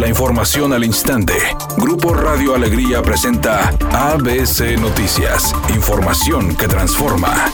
La información al instante. Grupo Radio Alegría presenta ABC Noticias. Información que transforma.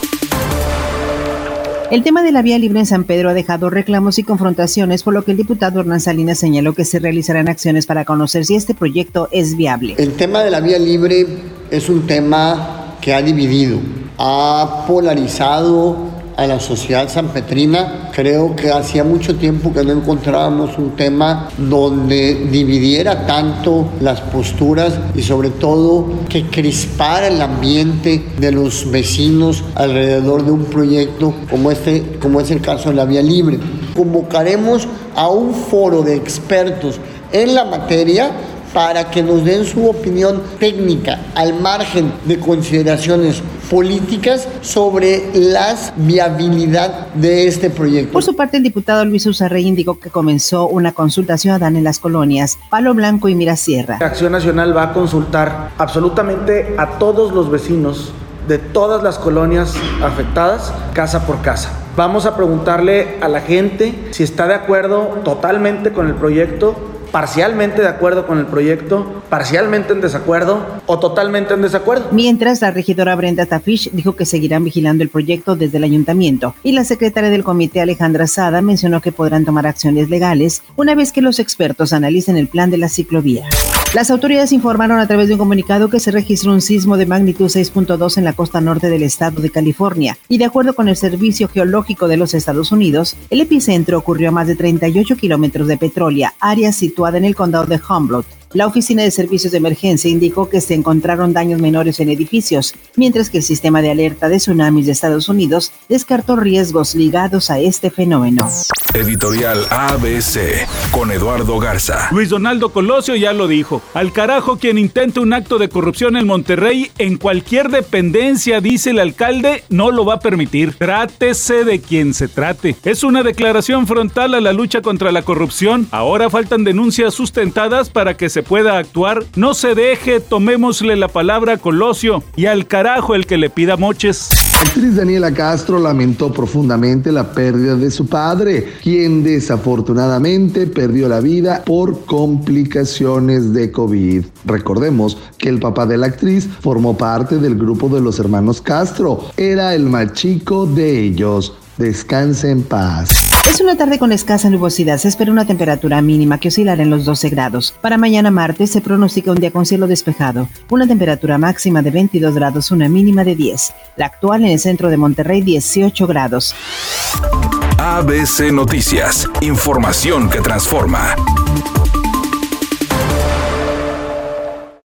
El tema de la vía libre en San Pedro ha dejado reclamos y confrontaciones, por lo que el diputado Hernán Salinas señaló que se realizarán acciones para conocer si este proyecto es viable. El tema de la vía libre es un tema que ha dividido, ha polarizado a la sociedad sanpetrina. Creo que hacía mucho tiempo que no encontrábamos un tema donde dividiera tanto las posturas y sobre todo que crispara el ambiente de los vecinos alrededor de un proyecto como este, como es el caso de la vía libre. Convocaremos a un foro de expertos en la materia para que nos den su opinión técnica al margen de consideraciones políticas sobre la viabilidad de este proyecto. Por su parte, el diputado Luis Usarrey indicó que comenzó una consulta ciudadana en las colonias Palo Blanco y Mirasierra. Acción Nacional va a consultar absolutamente a todos los vecinos de todas las colonias afectadas, casa por casa. Vamos a preguntarle a la gente si está de acuerdo totalmente con el proyecto parcialmente de acuerdo con el proyecto, parcialmente en desacuerdo o totalmente en desacuerdo. Mientras, la regidora Brenda Tafish dijo que seguirán vigilando el proyecto desde el ayuntamiento y la secretaria del comité Alejandra Sada mencionó que podrán tomar acciones legales una vez que los expertos analicen el plan de la ciclovía. Las autoridades informaron a través de un comunicado que se registró un sismo de magnitud 6.2 en la costa norte del estado de California y de acuerdo con el Servicio Geológico de los Estados Unidos, el epicentro ocurrió a más de 38 kilómetros de Petrolia, área situada en el condado de Humboldt. La Oficina de Servicios de Emergencia indicó que se encontraron daños menores en edificios, mientras que el sistema de alerta de tsunamis de Estados Unidos descartó riesgos ligados a este fenómeno. Editorial ABC con Eduardo Garza. Luis Donaldo Colosio ya lo dijo. Al carajo quien intente un acto de corrupción en Monterrey en cualquier dependencia, dice el alcalde, no lo va a permitir. Trátese de quien se trate. Es una declaración frontal a la lucha contra la corrupción. Ahora faltan denuncias sustentadas para que se se pueda actuar, no se deje, tomémosle la palabra a Colosio y al carajo el que le pida moches. La actriz Daniela Castro lamentó profundamente la pérdida de su padre, quien desafortunadamente perdió la vida por complicaciones de COVID. Recordemos que el papá de la actriz formó parte del grupo de los hermanos Castro, era el más chico de ellos. Descanse en paz. Es una tarde con escasa nubosidad. Se espera una temperatura mínima que oscilará en los 12 grados. Para mañana martes se pronostica un día con cielo despejado. Una temperatura máxima de 22 grados, una mínima de 10. La actual en el centro de Monterrey, 18 grados. ABC Noticias. Información que transforma.